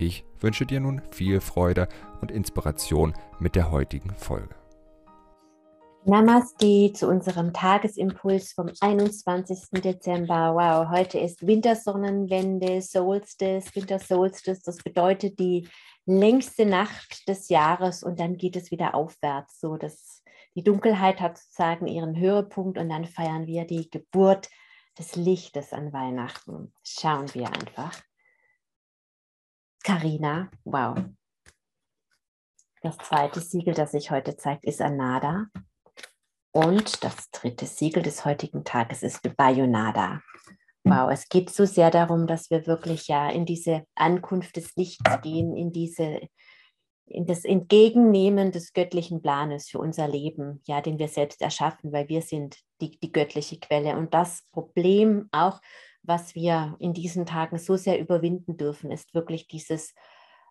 Ich wünsche dir nun viel Freude und Inspiration mit der heutigen Folge. Namaste zu unserem Tagesimpuls vom 21. Dezember. Wow, heute ist Wintersonnenwende, Solstice, Winter Solstice. Das bedeutet die längste Nacht des Jahres und dann geht es wieder aufwärts. So, dass die Dunkelheit hat sozusagen ihren Höhepunkt und dann feiern wir die Geburt des Lichtes an Weihnachten. Schauen wir einfach. Carina, wow. Das zweite Siegel, das sich heute zeigt, ist Anada. Und das dritte Siegel des heutigen Tages ist Bayonada. Wow, es geht so sehr darum, dass wir wirklich ja in diese Ankunft des Lichts gehen, in diese in das Entgegennehmen des göttlichen Planes für unser Leben, ja, den wir selbst erschaffen, weil wir sind die, die göttliche Quelle. Und das Problem auch, was wir in diesen Tagen so sehr überwinden dürfen, ist wirklich dieses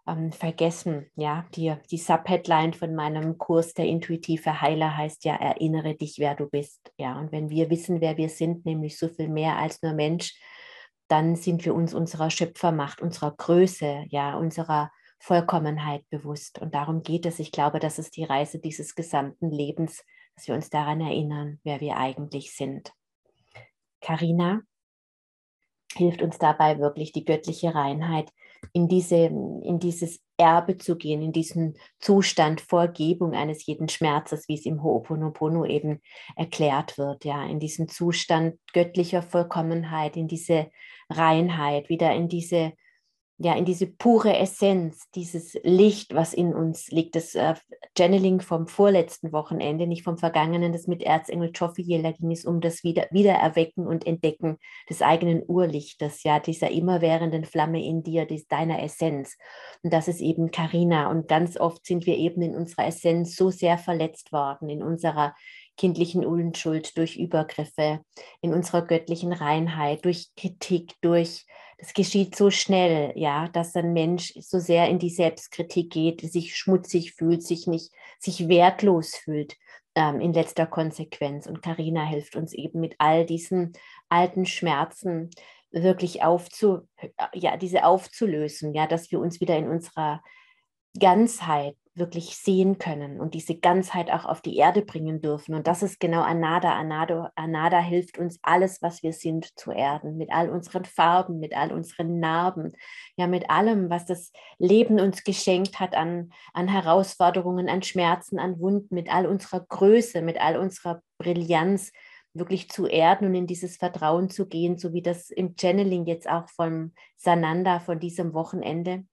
ähm, Vergessen. Ja, die, die Subheadline von meinem Kurs, der intuitive Heiler, heißt ja, erinnere dich, wer du bist. Ja, und wenn wir wissen, wer wir sind, nämlich so viel mehr als nur Mensch, dann sind wir uns unserer Schöpfermacht, unserer Größe, ja, unserer Vollkommenheit bewusst. Und darum geht es. Ich glaube, das ist die Reise dieses gesamten Lebens, dass wir uns daran erinnern, wer wir eigentlich sind. Karina hilft uns dabei wirklich die göttliche Reinheit in, diese, in dieses Erbe zu gehen, in diesen Zustand Vorgebung eines jeden Schmerzes, wie es im Ho'oponopono eben erklärt wird, ja, in diesen Zustand göttlicher Vollkommenheit, in diese Reinheit, wieder in diese ja, in diese pure Essenz, dieses Licht, was in uns liegt, das äh, Channeling vom vorletzten Wochenende, nicht vom vergangenen, das mit Erzengel Joffiel, da ging es um das Wieder Wiedererwecken und Entdecken des eigenen Urlichtes, ja, dieser immerwährenden Flamme in dir, des, deiner Essenz. Und das ist eben Karina. Und ganz oft sind wir eben in unserer Essenz so sehr verletzt worden, in unserer kindlichen Unschuld, durch Übergriffe, in unserer göttlichen Reinheit, durch Kritik, durch das geschieht so schnell, ja, dass ein Mensch so sehr in die Selbstkritik geht, sich schmutzig fühlt, sich nicht, sich wertlos fühlt ähm, in letzter Konsequenz. Und Karina hilft uns eben mit all diesen alten Schmerzen wirklich aufzu, ja, diese aufzulösen, ja, dass wir uns wieder in unserer Ganzheit wirklich sehen können und diese Ganzheit auch auf die Erde bringen dürfen. Und das ist genau Anada. Anada, Anada hilft uns, alles, was wir sind, zu erden, mit all unseren Farben, mit all unseren Narben, ja, mit allem, was das Leben uns geschenkt hat an, an Herausforderungen, an Schmerzen, an Wunden, mit all unserer Größe, mit all unserer Brillanz wirklich zu erden und in dieses Vertrauen zu gehen, so wie das im Channeling jetzt auch von Sananda von diesem Wochenende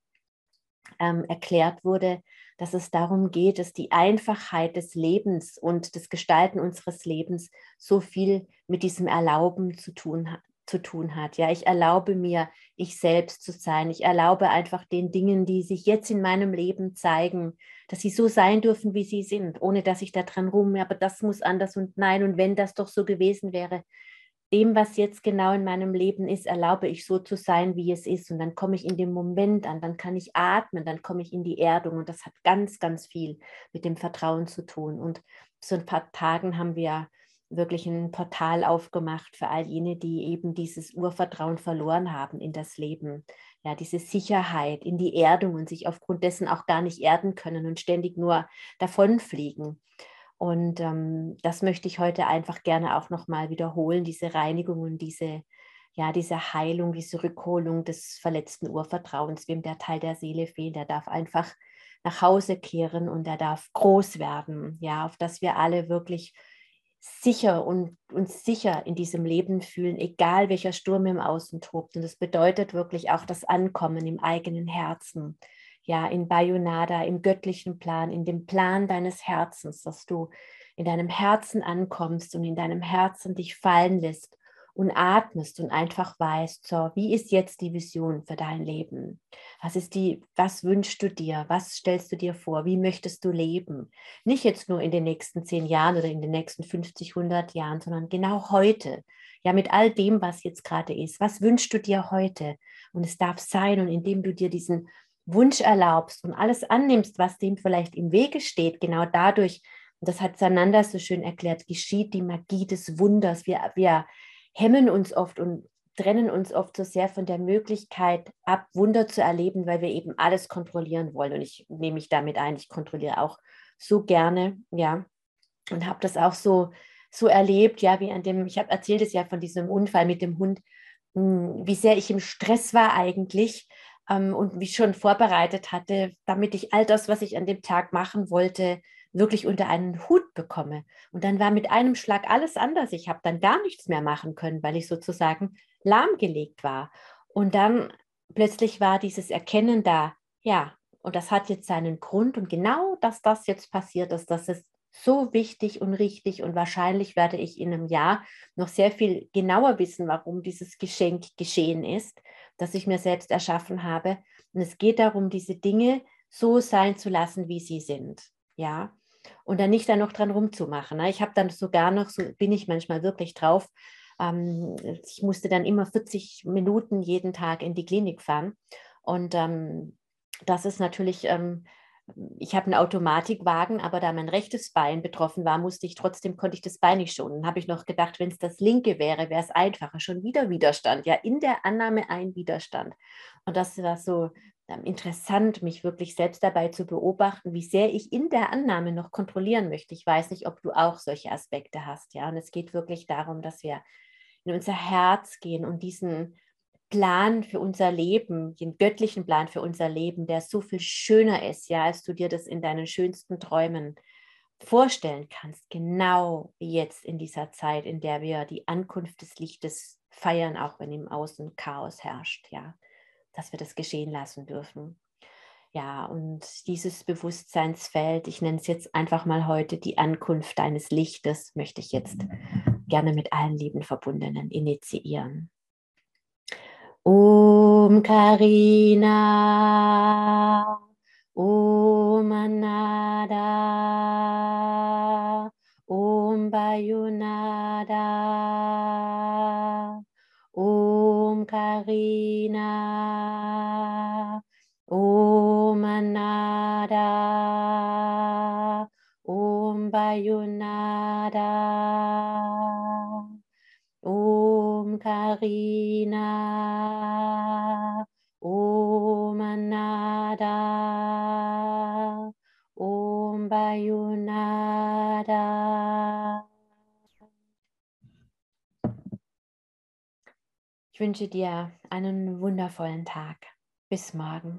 ähm, erklärt wurde, dass es darum geht, dass die Einfachheit des Lebens und des Gestalten unseres Lebens so viel mit diesem Erlauben zu tun hat. Zu tun hat. Ja, ich erlaube mir, ich selbst zu sein. Ich erlaube einfach den Dingen, die sich jetzt in meinem Leben zeigen, dass sie so sein dürfen, wie sie sind, ohne dass ich da dran rum, aber das muss anders und nein. Und wenn das doch so gewesen wäre, dem, was jetzt genau in meinem Leben ist, erlaube ich so zu sein, wie es ist. Und dann komme ich in den Moment an, dann kann ich atmen, dann komme ich in die Erdung. Und das hat ganz, ganz viel mit dem Vertrauen zu tun. Und so ein paar Tagen haben wir wirklich ein Portal aufgemacht für all jene, die eben dieses Urvertrauen verloren haben in das Leben. Ja, diese Sicherheit in die Erdung und sich aufgrund dessen auch gar nicht erden können und ständig nur davonfliegen. Und ähm, das möchte ich heute einfach gerne auch nochmal wiederholen, diese Reinigung und diese, ja, diese Heilung, diese Rückholung des verletzten Urvertrauens. Wem der Teil der Seele fehlt, der darf einfach nach Hause kehren und er darf groß werden, ja, auf dass wir alle wirklich sicher und uns sicher in diesem Leben fühlen, egal welcher Sturm im Außen tobt. Und das bedeutet wirklich auch das Ankommen im eigenen Herzen, ja, in Bayonada, im göttlichen Plan, in dem Plan deines Herzens, dass du in deinem Herzen ankommst und in deinem Herzen dich fallen lässt und atmest und einfach weißt, so, wie ist jetzt die Vision für dein Leben? Was ist die, was wünschst du dir? Was stellst du dir vor? Wie möchtest du leben? Nicht jetzt nur in den nächsten zehn Jahren oder in den nächsten 50, 100 Jahren, sondern genau heute. Ja, mit all dem, was jetzt gerade ist. Was wünschst du dir heute? Und es darf sein, und indem du dir diesen Wunsch erlaubst und alles annimmst, was dem vielleicht im Wege steht, genau dadurch, und das hat Sananda so schön erklärt, geschieht die Magie des Wunders. Wir, wir hemmen uns oft und trennen uns oft so sehr von der Möglichkeit ab, Wunder zu erleben, weil wir eben alles kontrollieren wollen. Und ich nehme mich damit ein, ich kontrolliere auch so gerne, ja, und habe das auch so, so erlebt, ja, wie an dem, ich habe erzählt es ja von diesem Unfall mit dem Hund, hm, wie sehr ich im Stress war eigentlich ähm, und mich schon vorbereitet hatte, damit ich all das, was ich an dem Tag machen wollte, wirklich unter einen Hut bekomme. Und dann war mit einem Schlag alles anders. Ich habe dann gar nichts mehr machen können, weil ich sozusagen lahmgelegt war. Und dann plötzlich war dieses Erkennen da, ja, und das hat jetzt seinen Grund. Und genau, dass das jetzt passiert ist, das ist so wichtig und richtig. Und wahrscheinlich werde ich in einem Jahr noch sehr viel genauer wissen, warum dieses Geschenk geschehen ist, das ich mir selbst erschaffen habe. Und es geht darum, diese Dinge so sein zu lassen, wie sie sind. Ja, und dann nicht da noch dran rumzumachen. Ne? Ich habe dann sogar noch, so bin ich manchmal wirklich drauf, ähm, ich musste dann immer 40 Minuten jeden Tag in die Klinik fahren. Und ähm, das ist natürlich, ähm, ich habe einen Automatikwagen, aber da mein rechtes Bein betroffen war, musste ich trotzdem, konnte ich das Bein nicht schonen. Dann habe ich noch gedacht, wenn es das linke wäre, wäre es einfacher. Schon wieder Widerstand, ja, in der Annahme ein Widerstand. Und das war so ähm, interessant, mich wirklich selbst dabei zu beobachten, wie sehr ich in der Annahme noch kontrollieren möchte. Ich weiß nicht, ob du auch solche Aspekte hast, ja. Und es geht wirklich darum, dass wir in unser Herz gehen und diesen Plan für unser Leben, den göttlichen Plan für unser Leben, der so viel schöner ist, ja, als du dir das in deinen schönsten Träumen vorstellen kannst, genau jetzt in dieser Zeit, in der wir die Ankunft des Lichtes feiern, auch wenn im Außen Chaos herrscht, ja dass wir das geschehen lassen dürfen. Ja, und dieses Bewusstseinsfeld, ich nenne es jetzt einfach mal heute die Ankunft deines Lichtes, möchte ich jetzt gerne mit allen lieben Verbundenen initiieren. Om Karina, Om Anada, Om Bayunada, Om Karina, Om Anada, Om Bayunada, Karina, Om Anada, Om Bayunada. Ich wünsche dir einen wundervollen Tag. Bis morgen.